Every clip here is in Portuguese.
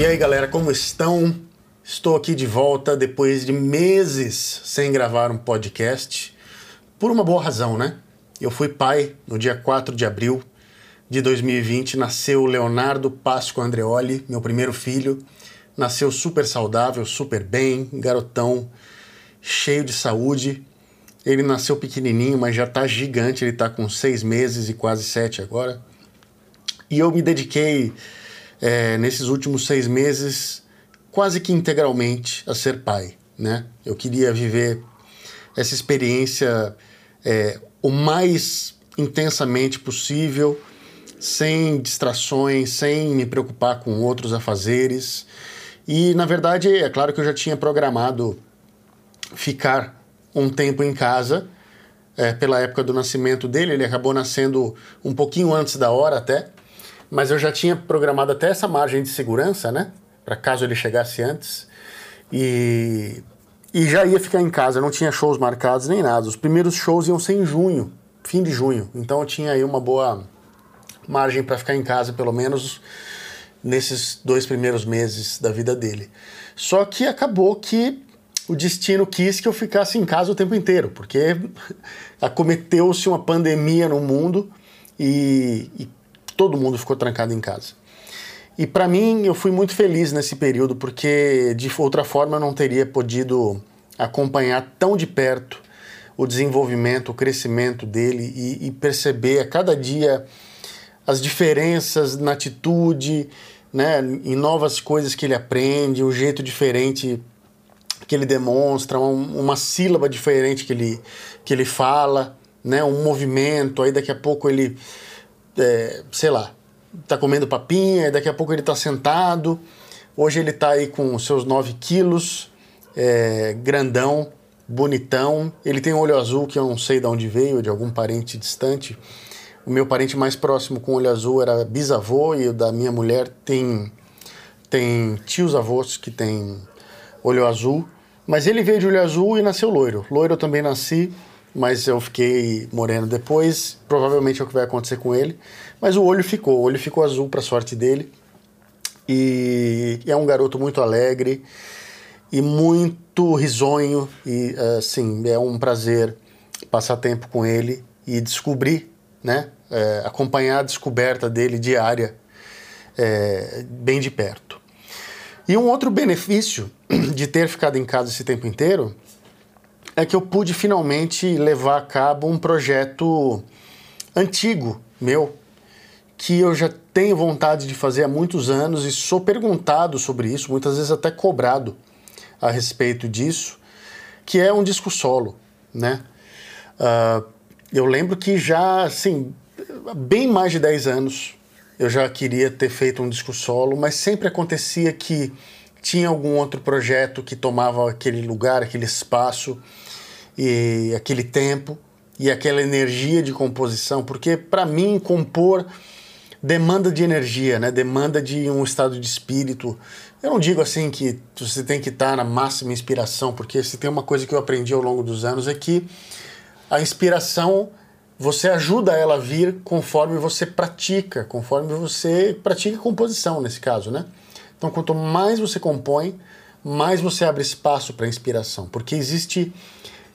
E aí, galera, como estão? Estou aqui de volta depois de meses sem gravar um podcast. Por uma boa razão, né? Eu fui pai no dia 4 de abril de 2020. Nasceu Leonardo Pasco Andreoli, meu primeiro filho. Nasceu super saudável, super bem, garotão, cheio de saúde. Ele nasceu pequenininho, mas já está gigante. Ele está com seis meses e quase sete agora. E eu me dediquei é, nesses últimos seis meses quase que integralmente a ser pai, né? Eu queria viver essa experiência é, o mais intensamente possível, sem distrações, sem me preocupar com outros afazeres. E na verdade, é claro que eu já tinha programado ficar um tempo em casa. É, pela época do nascimento dele, ele acabou nascendo um pouquinho antes da hora até, mas eu já tinha programado até essa margem de segurança, né? Para caso ele chegasse antes. E, e já ia ficar em casa, não tinha shows marcados nem nada. Os primeiros shows iam ser em junho, fim de junho. Então eu tinha aí uma boa margem para ficar em casa, pelo menos nesses dois primeiros meses da vida dele. Só que acabou que o destino quis que eu ficasse em casa o tempo inteiro, porque acometeu-se uma pandemia no mundo e, e todo mundo ficou trancado em casa. E para mim, eu fui muito feliz nesse período, porque de outra forma eu não teria podido acompanhar tão de perto o desenvolvimento, o crescimento dele e, e perceber a cada dia as diferenças na atitude, né, em novas coisas que ele aprende, um jeito diferente que ele demonstra, um, uma sílaba diferente que ele, que ele fala, né, um movimento, aí daqui a pouco ele é, sei lá, tá comendo papinha, daqui a pouco ele tá sentado. Hoje ele tá aí com seus 9 quilos, é, grandão, bonitão. Ele tem um olho azul que eu não sei de onde veio, de algum parente distante. O meu parente mais próximo com olho azul era bisavô e o da minha mulher tem, tem tios avós que tem olho azul. Mas ele veio de olho azul e nasceu loiro. Loiro eu também nasci mas eu fiquei moreno depois. Provavelmente é o que vai acontecer com ele. Mas o olho ficou, o olho ficou azul para sorte dele. E é um garoto muito alegre e muito risonho e assim é um prazer passar tempo com ele e descobrir, né, é, acompanhar a descoberta dele diária é, bem de perto. E um outro benefício de ter ficado em casa esse tempo inteiro é que eu pude finalmente levar a cabo um projeto antigo meu, que eu já tenho vontade de fazer há muitos anos e sou perguntado sobre isso, muitas vezes até cobrado a respeito disso, que é um disco solo, né? Uh, eu lembro que já, assim, bem mais de 10 anos eu já queria ter feito um disco solo, mas sempre acontecia que tinha algum outro projeto que tomava aquele lugar, aquele espaço e aquele tempo e aquela energia de composição, porque para mim compor demanda de energia, né? Demanda de um estado de espírito. Eu não digo assim que você tem que estar na máxima inspiração, porque se tem uma coisa que eu aprendi ao longo dos anos é que a inspiração você ajuda ela a vir conforme você pratica, conforme você pratica composição nesse caso, né? Então, quanto mais você compõe, mais você abre espaço para inspiração, porque existe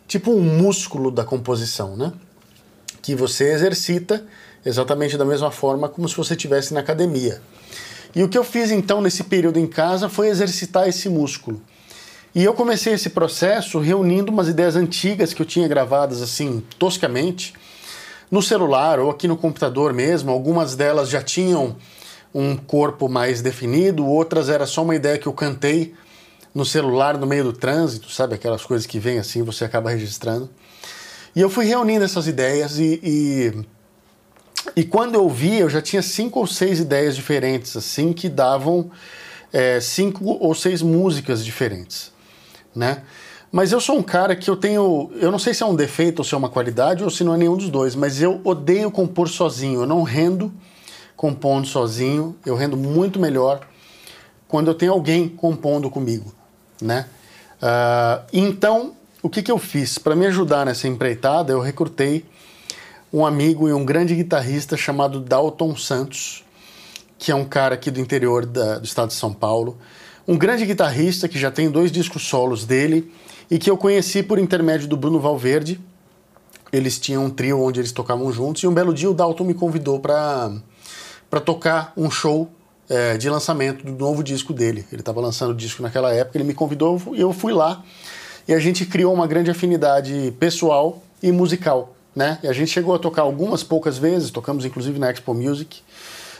tipo um músculo da composição, né? Que você exercita exatamente da mesma forma como se você estivesse na academia. E o que eu fiz então nesse período em casa foi exercitar esse músculo. E eu comecei esse processo reunindo umas ideias antigas que eu tinha gravadas assim, toscamente, no celular ou aqui no computador mesmo. Algumas delas já tinham um corpo mais definido, outras era só uma ideia que eu cantei no celular no meio do trânsito, sabe? Aquelas coisas que vêm assim, você acaba registrando. E eu fui reunindo essas ideias e, e, e quando eu vi, eu já tinha cinco ou seis ideias diferentes, assim, que davam é, cinco ou seis músicas diferentes, né? Mas eu sou um cara que eu tenho. Eu não sei se é um defeito ou se é uma qualidade ou se não é nenhum dos dois, mas eu odeio compor sozinho. Eu não rendo compondo sozinho, eu rendo muito melhor quando eu tenho alguém compondo comigo, né? Uh, então, o que, que eu fiz? Para me ajudar nessa empreitada, eu recrutei um amigo e um grande guitarrista chamado Dalton Santos, que é um cara aqui do interior da, do estado de São Paulo, um grande guitarrista que já tem dois discos solos dele e que eu conheci por intermédio do Bruno Valverde. Eles tinham um trio onde eles tocavam juntos e um belo dia o Dalton me convidou para tocar um show é, de lançamento do novo disco dele. Ele estava lançando o disco naquela época, ele me convidou e eu fui lá e a gente criou uma grande afinidade pessoal e musical. Né? E a gente chegou a tocar algumas poucas vezes, tocamos inclusive na Expo Music,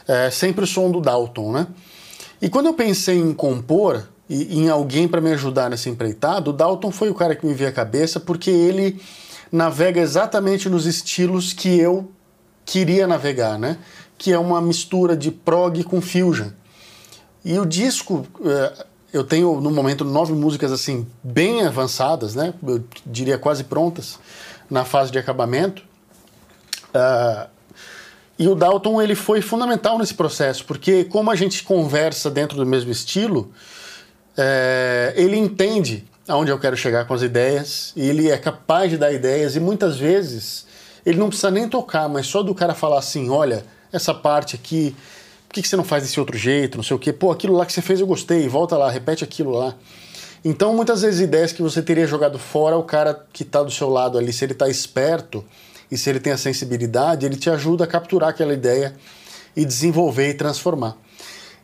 é, sempre o som do Dalton. Né? E quando eu pensei em compor e em alguém para me ajudar nessa empreitada, o Dalton foi o cara que me veio à cabeça porque ele navega exatamente nos estilos que eu queria navegar, né? Que é uma mistura de prog com fusion. E o disco, é, eu tenho no momento nove músicas assim bem avançadas, né? Eu diria quase prontas na fase de acabamento. Uh, e o Dalton ele foi fundamental nesse processo, porque como a gente conversa dentro do mesmo estilo, é, ele entende aonde eu quero chegar com as ideias, e ele é capaz de dar ideias, e muitas vezes ele não precisa nem tocar, mas só do cara falar assim: olha, essa parte aqui, por que, que você não faz desse outro jeito, não sei o quê, pô, aquilo lá que você fez eu gostei, volta lá, repete aquilo lá. Então, muitas vezes, ideias que você teria jogado fora, o cara que está do seu lado ali, se ele está esperto, e se ele tem a sensibilidade, ele te ajuda a capturar aquela ideia e desenvolver e transformar.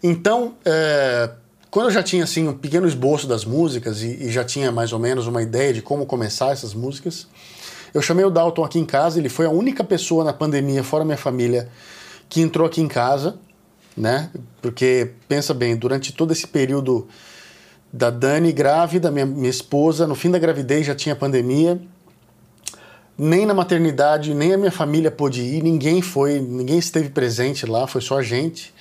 Então, é, quando eu já tinha assim um pequeno esboço das músicas e, e, já tinha mais ou menos uma ideia de como começar essas músicas, eu chamei o Dalton aqui em casa. Ele foi a única pessoa na pandemia, fora minha família, que entrou aqui em casa, né? Porque pensa bem, durante todo esse período da Dani grávida, minha, minha esposa, no fim da gravidez já tinha pandemia nem na maternidade, nem a minha família pôde ir, ninguém foi, ninguém esteve presente lá, foi só a gente.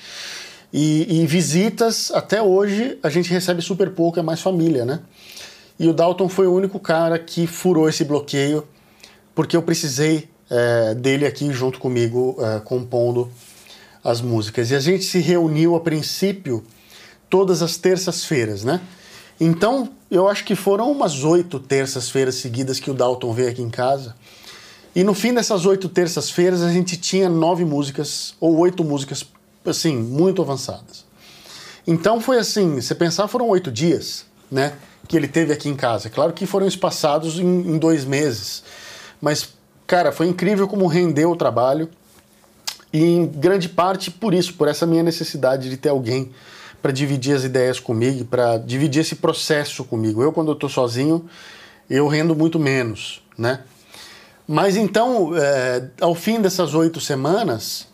E, e, visitas, até hoje, a gente recebe super pouco, é mais família, né? E o Dalton foi o único cara que furou esse bloqueio, porque eu precisei é, dele aqui junto comigo, é, compondo as músicas. E a gente se reuniu a princípio todas as terças-feiras, né? Então, eu acho que foram umas oito terças-feiras seguidas que o Dalton veio aqui em casa. E no fim dessas oito terças-feiras a gente tinha nove músicas, ou oito músicas, assim, muito avançadas. Então foi assim, você pensar, foram oito dias, né, que ele teve aqui em casa. Claro que foram espaçados em, em dois meses, mas, cara, foi incrível como rendeu o trabalho. E em grande parte por isso, por essa minha necessidade de ter alguém para dividir as ideias comigo, para dividir esse processo comigo. Eu, quando eu estou sozinho, eu rendo muito menos, né? Mas então, é, ao fim dessas oito semanas,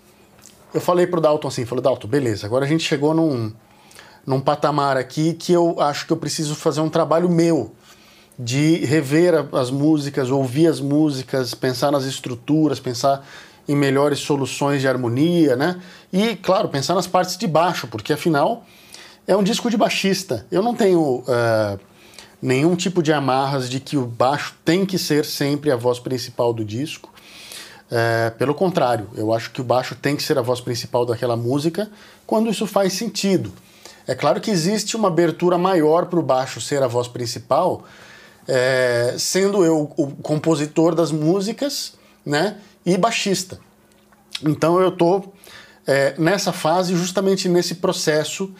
eu falei pro Dalton assim, falei, Dalton, beleza, agora a gente chegou num, num patamar aqui que eu acho que eu preciso fazer um trabalho meu de rever as músicas, ouvir as músicas, pensar nas estruturas, pensar em melhores soluções de harmonia, né? E, claro, pensar nas partes de baixo, porque afinal é um disco de baixista. Eu não tenho uh, nenhum tipo de amarras de que o baixo tem que ser sempre a voz principal do disco. Uh, pelo contrário, eu acho que o baixo tem que ser a voz principal daquela música quando isso faz sentido. É claro que existe uma abertura maior para o baixo ser a voz principal, é, sendo eu o compositor das músicas né, e baixista. Então eu estou é, nessa fase, justamente nesse processo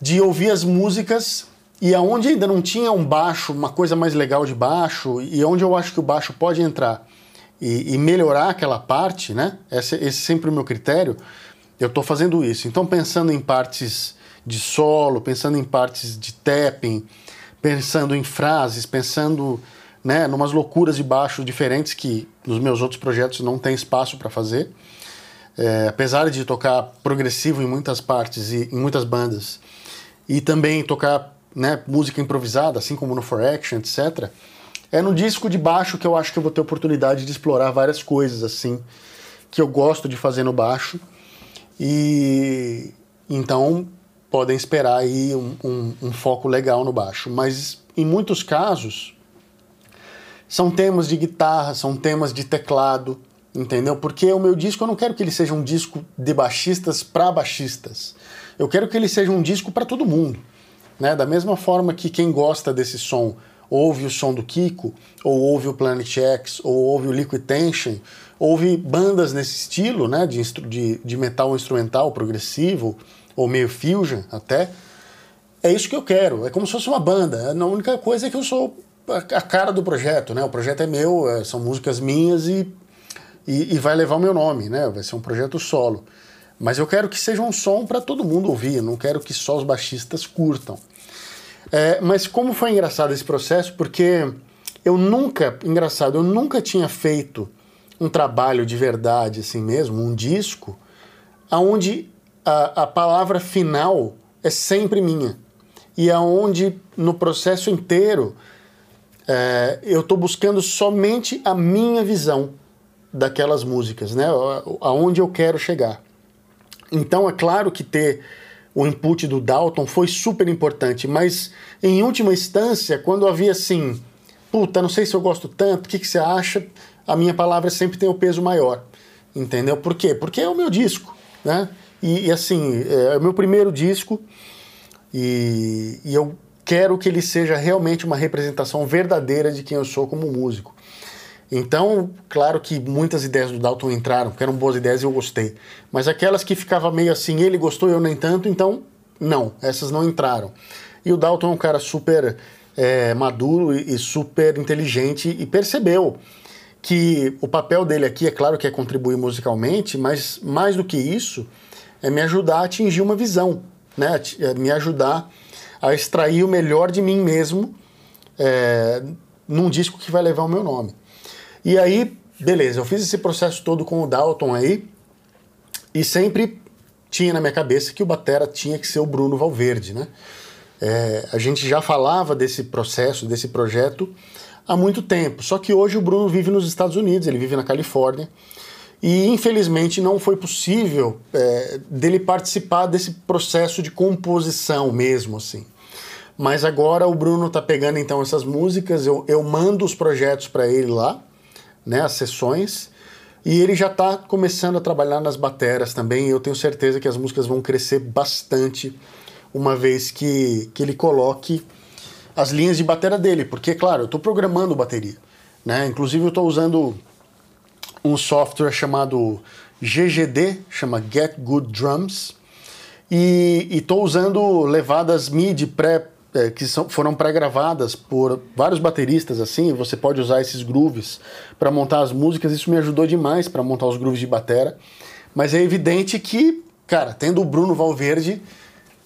de ouvir as músicas e aonde ainda não tinha um baixo, uma coisa mais legal de baixo, e onde eu acho que o baixo pode entrar e, e melhorar aquela parte, né? Esse, esse é sempre o meu critério. Eu estou fazendo isso. Então, pensando em partes de solo, pensando em partes de tapping, pensando em frases, pensando né, numas loucuras de baixo diferentes que nos meus outros projetos não tem espaço para fazer. É, apesar de tocar progressivo em muitas partes e em muitas bandas, e também tocar né, música improvisada, assim como no For Action, etc. É no disco de baixo que eu acho que eu vou ter oportunidade de explorar várias coisas assim que eu gosto de fazer no baixo. E então podem esperar aí um, um, um foco legal no baixo. Mas em muitos casos são temas de guitarra, são temas de teclado, entendeu? Porque o meu disco eu não quero que ele seja um disco de baixistas para baixistas. Eu quero que ele seja um disco para todo mundo. Né? Da mesma forma que quem gosta desse som ouve o som do Kiko, ou ouve o Planet X, ou ouve o Liquid Tension, ouve bandas nesse estilo, né, de, de, de metal instrumental, progressivo, ou meio fusion até, é isso que eu quero. É como se fosse uma banda. A única coisa é que eu sou a cara do projeto, né? O projeto é meu, é, são músicas minhas e, e, e, vai levar o meu nome, né? Vai ser um projeto solo. Mas eu quero que seja um som para todo mundo ouvir, não quero que só os baixistas curtam. É, mas como foi engraçado esse processo, porque eu nunca, engraçado, eu nunca tinha feito um trabalho de verdade assim mesmo, um disco, aonde a, a palavra final é sempre minha e aonde no processo inteiro é, eu estou buscando somente a minha visão daquelas músicas, né? Aonde eu quero chegar. Então é claro que ter o input do Dalton foi super importante, mas em última instância, quando havia assim, puta, não sei se eu gosto tanto, o que, que você acha? A minha palavra sempre tem o peso maior, entendeu? Por quê? Porque é o meu disco, né? E, e assim, é o meu primeiro disco e, e eu quero que ele seja realmente uma representação verdadeira de quem eu sou como músico. Então, claro que muitas ideias do Dalton entraram, porque eram boas ideias e eu gostei. Mas aquelas que ficava meio assim, ele gostou, eu nem tanto, então não, essas não entraram. E o Dalton é um cara super é, maduro e, super inteligente e percebeu que o papel dele aqui, é claro que é contribuir musicalmente, mas mais do que isso, é me ajudar a atingir uma visão, né? É me ajudar a extrair o melhor de mim mesmo é, num disco que vai levar o meu nome. E aí, beleza, eu fiz esse processo todo com o Dalton aí e sempre tinha na minha cabeça que o batera tinha que ser o Bruno Valverde, né? É, a gente já falava desse processo, desse projeto há muito tempo. Só que hoje o Bruno vive nos Estados Unidos, ele vive na Califórnia. E infelizmente não foi possível é, dele participar desse processo de composição mesmo, assim. Mas agora o Bruno tá pegando então essas músicas, eu, eu mando os projetos para ele lá, né, as sessões, e ele já está começando a trabalhar nas bateras também. eu tenho certeza que as músicas vão crescer bastante uma vez que, que ele coloque as linhas de bateria dele, porque, claro, eu estou programando bateria. Né? Inclusive, eu estou usando um software chamado GGD, chama Get Good Drums, e estou usando levadas MIDI pré é, que são, foram pré-gravadas por vários bateristas assim, você pode usar esses grooves para montar as músicas, isso me ajudou demais para montar os grooves de batera. Mas é evidente que, cara, tendo o Bruno Valverde,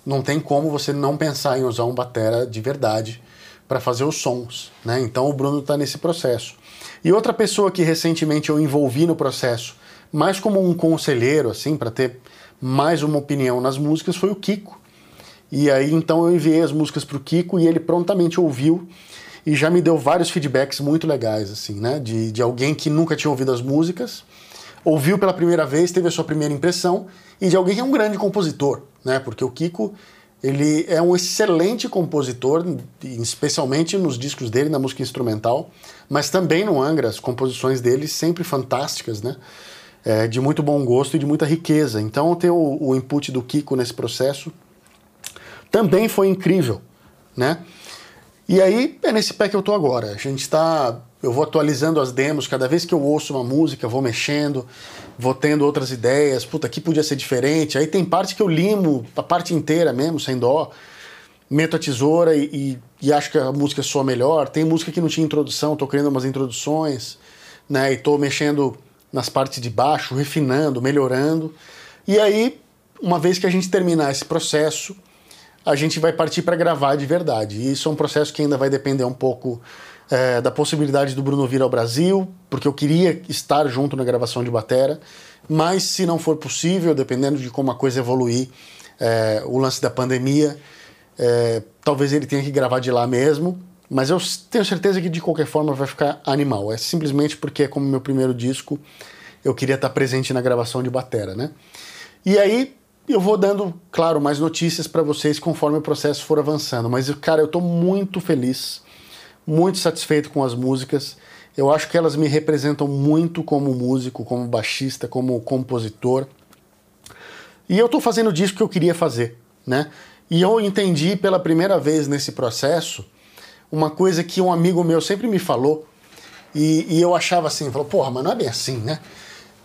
não tem como você não pensar em usar um batera de verdade para fazer os sons, né? Então o Bruno está nesse processo. E outra pessoa que recentemente eu envolvi no processo, mais como um conselheiro assim, para ter mais uma opinião nas músicas, foi o Kiko e aí então eu enviei as músicas para o Kiko e ele prontamente ouviu e já me deu vários feedbacks muito legais, assim, né? De, de alguém que nunca tinha ouvido as músicas, ouviu pela primeira vez, teve a sua primeira impressão, e de alguém que é um grande compositor, né? Porque o Kiko, ele é um excelente compositor, especialmente nos discos dele, na música instrumental, mas também no Angra, as composições dele sempre fantásticas, né? É, de muito bom gosto e de muita riqueza. Então, ter o, o input do Kiko nesse processo também foi incrível, né? E aí é nesse pé que eu tô agora. A gente está, eu vou atualizando as demos, cada vez que eu ouço uma música, vou mexendo, vou tendo outras ideias. Puta, aqui podia ser diferente. Aí tem parte que eu limo a parte inteira mesmo, sem dó. Meto a tesoura e, e, e acho que a música soa melhor. Tem música que não tinha introdução, tô criando umas introduções, né? E tô mexendo nas partes de baixo, refinando, melhorando. E aí, uma vez que a gente terminar esse processo, a gente vai partir para gravar de verdade. E isso é um processo que ainda vai depender um pouco é, da possibilidade do Bruno vir ao Brasil, porque eu queria estar junto na gravação de Batera, mas se não for possível, dependendo de como a coisa evoluir, é, o lance da pandemia, é, talvez ele tenha que gravar de lá mesmo, mas eu tenho certeza que de qualquer forma vai ficar animal. É simplesmente porque, é como meu primeiro disco, eu queria estar presente na gravação de Batera, né? E aí, eu vou dando, claro, mais notícias para vocês conforme o processo for avançando. Mas, cara, eu estou muito feliz, muito satisfeito com as músicas. Eu acho que elas me representam muito como músico, como baixista, como compositor. E eu estou fazendo o disco que eu queria fazer, né? E eu entendi pela primeira vez nesse processo uma coisa que um amigo meu sempre me falou, e, e eu achava assim, falou, porra, mas não é bem assim, né?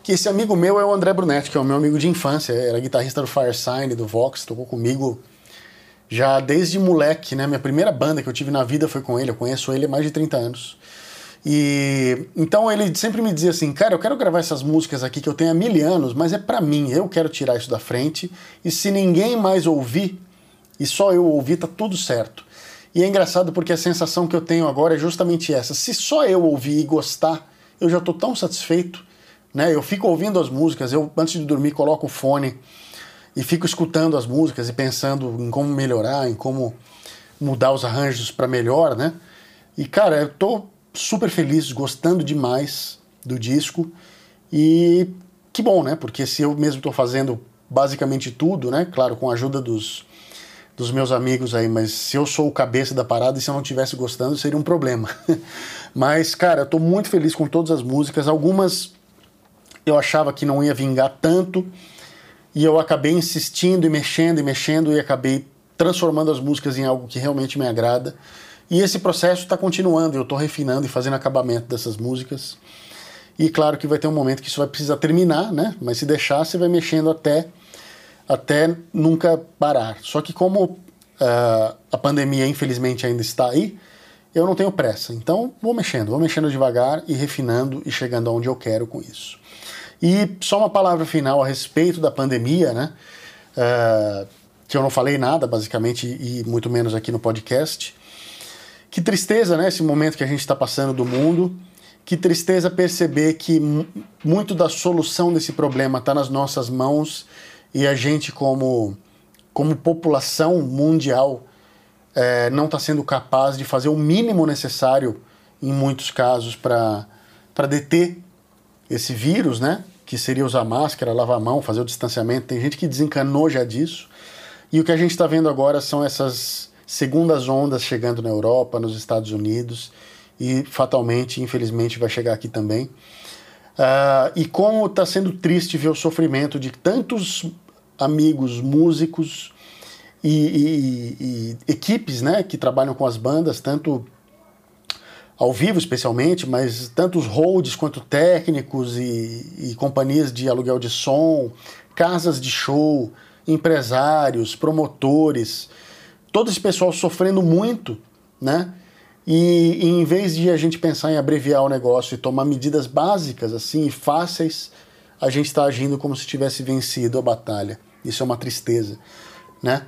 Que esse amigo meu é o André Brunetti, que é o meu amigo de infância, era guitarrista do Firesign, do Vox, tocou comigo já desde moleque, né? Minha primeira banda que eu tive na vida foi com ele, eu conheço ele há mais de 30 anos. E então ele sempre me dizia assim, cara, eu quero gravar essas músicas aqui que eu tenho há mil anos, mas é para mim, eu quero tirar isso da frente. E se ninguém mais ouvir e só eu ouvir, tá tudo certo. E é engraçado porque a sensação que eu tenho agora é justamente essa. Se só eu ouvir e gostar, eu já tô tão satisfeito, né? Eu fico ouvindo as músicas, eu antes de dormir coloco o fone e fico escutando as músicas e pensando em como melhorar, em como mudar os arranjos para melhor, né? E cara, eu tô super feliz, gostando demais do disco. E que bom, né? Porque se eu mesmo estou fazendo basicamente tudo, né? Claro, com a ajuda dos, dos meus amigos aí, mas se eu sou o cabeça da parada e se eu não estivesse gostando, seria um problema. mas, cara, eu tô muito feliz com todas as músicas. Algumas eu achava que não ia vingar tanto, e eu acabei insistindo e mexendo e mexendo e acabei transformando as músicas em algo que realmente me agrada. E esse processo está continuando, eu estou refinando e fazendo acabamento dessas músicas. E claro que vai ter um momento que isso vai precisar terminar, né? Mas se deixar, você vai mexendo até, até nunca parar. Só que como uh, a pandemia infelizmente ainda está aí, eu não tenho pressa. Então vou mexendo, vou mexendo devagar e refinando e chegando aonde eu quero com isso. E só uma palavra final a respeito da pandemia, né? Uh, que eu não falei nada, basicamente, e muito menos aqui no podcast. Que tristeza, né? Esse momento que a gente está passando do mundo. Que tristeza perceber que muito da solução desse problema está nas nossas mãos e a gente, como, como população mundial, é, não está sendo capaz de fazer o mínimo necessário, em muitos casos, para deter esse vírus, né? Que seria usar máscara, lavar a mão, fazer o distanciamento. Tem gente que desencanou já disso. E o que a gente está vendo agora são essas segundas ondas chegando na Europa, nos Estados Unidos e fatalmente, infelizmente, vai chegar aqui também. Uh, e como está sendo triste ver o sofrimento de tantos amigos músicos e, e, e, equipes né, que trabalham com as bandas, tanto ao vivo especialmente, mas tanto os holds quanto técnicos e, e companhias de aluguel de som, casas de show, empresários, promotores, todo esse pessoal sofrendo muito, né? E, e, em vez de a gente pensar em abreviar o negócio e tomar medidas básicas assim fáceis, a gente está agindo como se tivesse vencido a batalha. Isso é uma tristeza, né?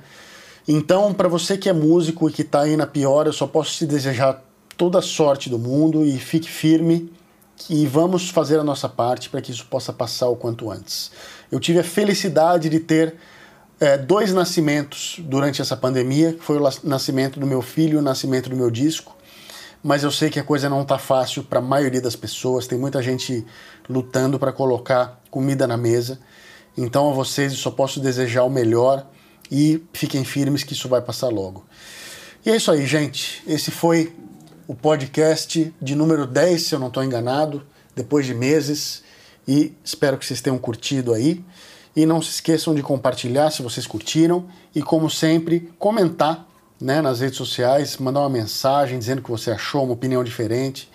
Então, para você que é músico e que está aí na pior, eu só posso te desejar toda a sorte do mundo e fique firme e vamos fazer a nossa parte para que isso possa passar o quanto antes. Eu tive a felicidade de ter é, dois nascimentos durante essa pandemia, que foi o nascimento do meu filho e o nascimento do meu disco. Mas eu sei que a coisa não está fácil para a maioria das pessoas. Tem muita gente lutando para colocar comida na mesa. Então a vocês eu só posso desejar o melhor e fiquem firmes que isso vai passar logo. E é isso aí, gente. Esse foi o podcast de número 10, se eu não estou enganado, depois de meses. E espero que vocês tenham curtido aí. E não se esqueçam de compartilhar se vocês curtiram e, como sempre, comentar né, nas redes sociais, mandar uma mensagem dizendo que você achou uma opinião diferente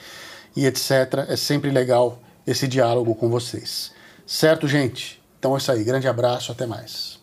e etc. É sempre legal esse diálogo com vocês. Certo, gente? Então é isso aí. Grande abraço, até mais.